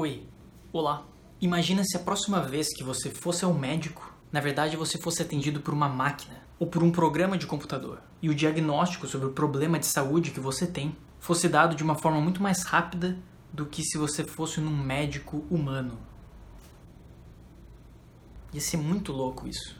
Oi, olá. Imagina se a próxima vez que você fosse ao médico, na verdade você fosse atendido por uma máquina ou por um programa de computador e o diagnóstico sobre o problema de saúde que você tem fosse dado de uma forma muito mais rápida do que se você fosse num médico humano. Ia ser muito louco isso.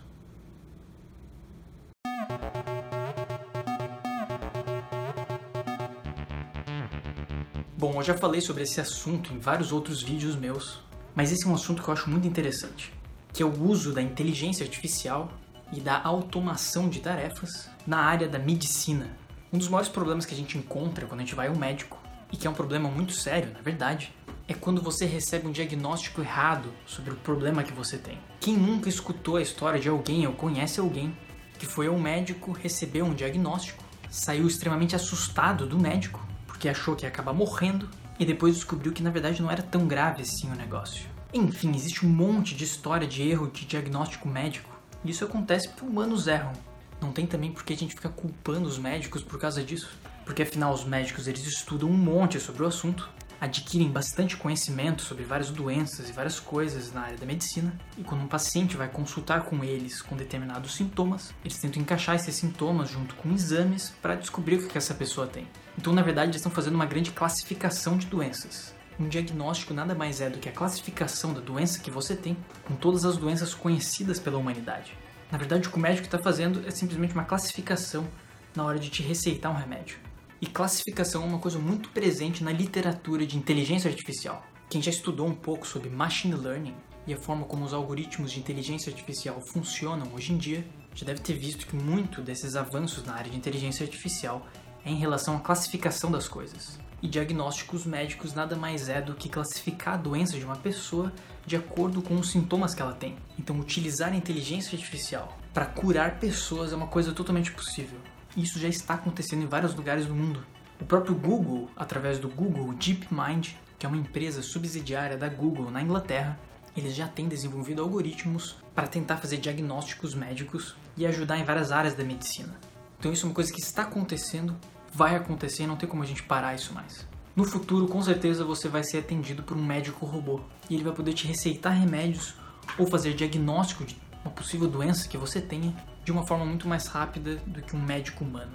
Bom, eu já falei sobre esse assunto em vários outros vídeos meus, mas esse é um assunto que eu acho muito interessante, que é o uso da inteligência artificial e da automação de tarefas na área da medicina. Um dos maiores problemas que a gente encontra quando a gente vai ao médico, e que é um problema muito sério, na verdade, é quando você recebe um diagnóstico errado sobre o problema que você tem. Quem nunca escutou a história de alguém ou conhece alguém que foi ao médico, recebeu um diagnóstico, saiu extremamente assustado do médico porque achou que ia acabar morrendo e depois descobriu que na verdade não era tão grave assim o negócio. Enfim, existe um monte de história de erro de diagnóstico médico. E isso acontece porque humanos erram. Não tem também porque a gente fica culpando os médicos por causa disso. Porque afinal os médicos eles estudam um monte sobre o assunto adquirem bastante conhecimento sobre várias doenças e várias coisas na área da medicina, e quando um paciente vai consultar com eles com determinados sintomas, eles tentam encaixar esses sintomas junto com exames para descobrir o que essa pessoa tem. Então, na verdade, eles estão fazendo uma grande classificação de doenças. Um diagnóstico nada mais é do que a classificação da doença que você tem com todas as doenças conhecidas pela humanidade. Na verdade, o que o médico está fazendo é simplesmente uma classificação na hora de te receitar um remédio. E classificação é uma coisa muito presente na literatura de inteligência artificial. Quem já estudou um pouco sobre machine learning e a forma como os algoritmos de inteligência artificial funcionam hoje em dia, já deve ter visto que muito desses avanços na área de inteligência artificial é em relação à classificação das coisas. E diagnósticos médicos nada mais é do que classificar a doença de uma pessoa de acordo com os sintomas que ela tem. Então, utilizar a inteligência artificial para curar pessoas é uma coisa totalmente possível. Isso já está acontecendo em vários lugares do mundo. O próprio Google, através do Google DeepMind, que é uma empresa subsidiária da Google na Inglaterra, eles já têm desenvolvido algoritmos para tentar fazer diagnósticos médicos e ajudar em várias áreas da medicina. Então isso é uma coisa que está acontecendo, vai acontecer, não tem como a gente parar isso mais. No futuro, com certeza, você vai ser atendido por um médico robô e ele vai poder te receitar remédios ou fazer diagnóstico de uma possível doença que você tenha de uma forma muito mais rápida do que um médico humano.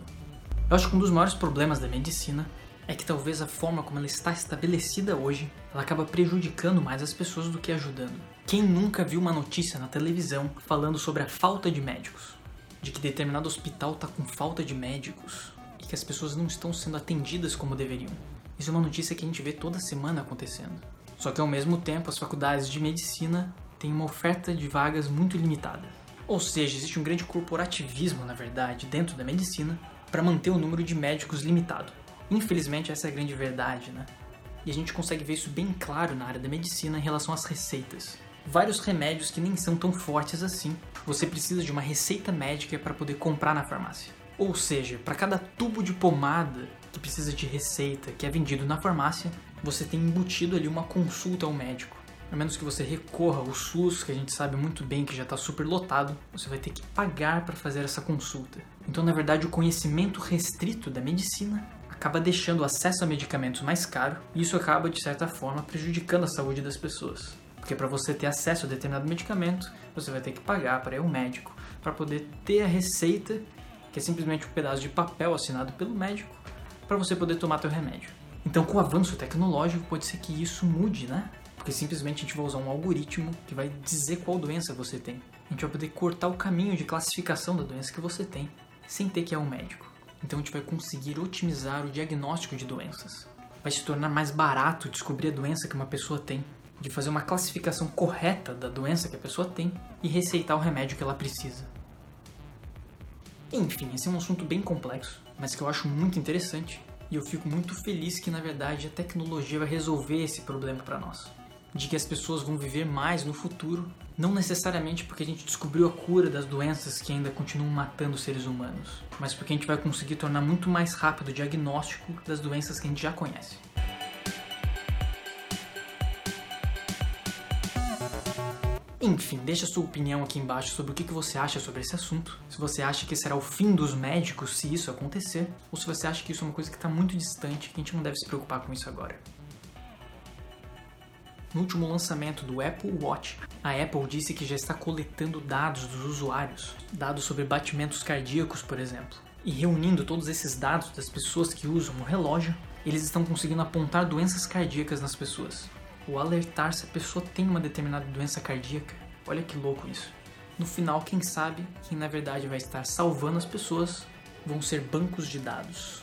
Eu acho que um dos maiores problemas da medicina é que talvez a forma como ela está estabelecida hoje, ela acaba prejudicando mais as pessoas do que ajudando. Quem nunca viu uma notícia na televisão falando sobre a falta de médicos? De que determinado hospital está com falta de médicos e que as pessoas não estão sendo atendidas como deveriam. Isso é uma notícia que a gente vê toda semana acontecendo. Só que ao mesmo tempo as faculdades de medicina tem uma oferta de vagas muito limitada. Ou seja, existe um grande corporativismo, na verdade, dentro da medicina para manter o número de médicos limitado. Infelizmente, essa é a grande verdade, né? E a gente consegue ver isso bem claro na área da medicina em relação às receitas. Vários remédios que nem são tão fortes assim, você precisa de uma receita médica para poder comprar na farmácia. Ou seja, para cada tubo de pomada que precisa de receita que é vendido na farmácia, você tem embutido ali uma consulta ao médico a menos que você recorra ao SUS, que a gente sabe muito bem que já está super lotado, você vai ter que pagar para fazer essa consulta. Então, na verdade, o conhecimento restrito da medicina acaba deixando o acesso a medicamentos mais caro e isso acaba, de certa forma, prejudicando a saúde das pessoas. Porque para você ter acesso a determinado medicamento, você vai ter que pagar para ir ao médico para poder ter a receita, que é simplesmente um pedaço de papel assinado pelo médico, para você poder tomar seu remédio. Então, com o avanço tecnológico, pode ser que isso mude, né? Porque simplesmente a gente vai usar um algoritmo que vai dizer qual doença você tem. A gente vai poder cortar o caminho de classificação da doença que você tem, sem ter que ir ao médico. Então a gente vai conseguir otimizar o diagnóstico de doenças. Vai se tornar mais barato descobrir a doença que uma pessoa tem, de fazer uma classificação correta da doença que a pessoa tem e receitar o remédio que ela precisa. Enfim, esse é um assunto bem complexo, mas que eu acho muito interessante e eu fico muito feliz que na verdade a tecnologia vai resolver esse problema para nós de que as pessoas vão viver mais no futuro, não necessariamente porque a gente descobriu a cura das doenças que ainda continuam matando seres humanos, mas porque a gente vai conseguir tornar muito mais rápido o diagnóstico das doenças que a gente já conhece. Enfim, deixa sua opinião aqui embaixo sobre o que você acha sobre esse assunto. Se você acha que será o fim dos médicos se isso acontecer, ou se você acha que isso é uma coisa que está muito distante e que a gente não deve se preocupar com isso agora. No último lançamento do Apple Watch, a Apple disse que já está coletando dados dos usuários, dados sobre batimentos cardíacos, por exemplo. E reunindo todos esses dados das pessoas que usam o relógio, eles estão conseguindo apontar doenças cardíacas nas pessoas. Ou alertar se a pessoa tem uma determinada doença cardíaca. Olha que louco isso. No final, quem sabe, quem na verdade vai estar salvando as pessoas vão ser bancos de dados.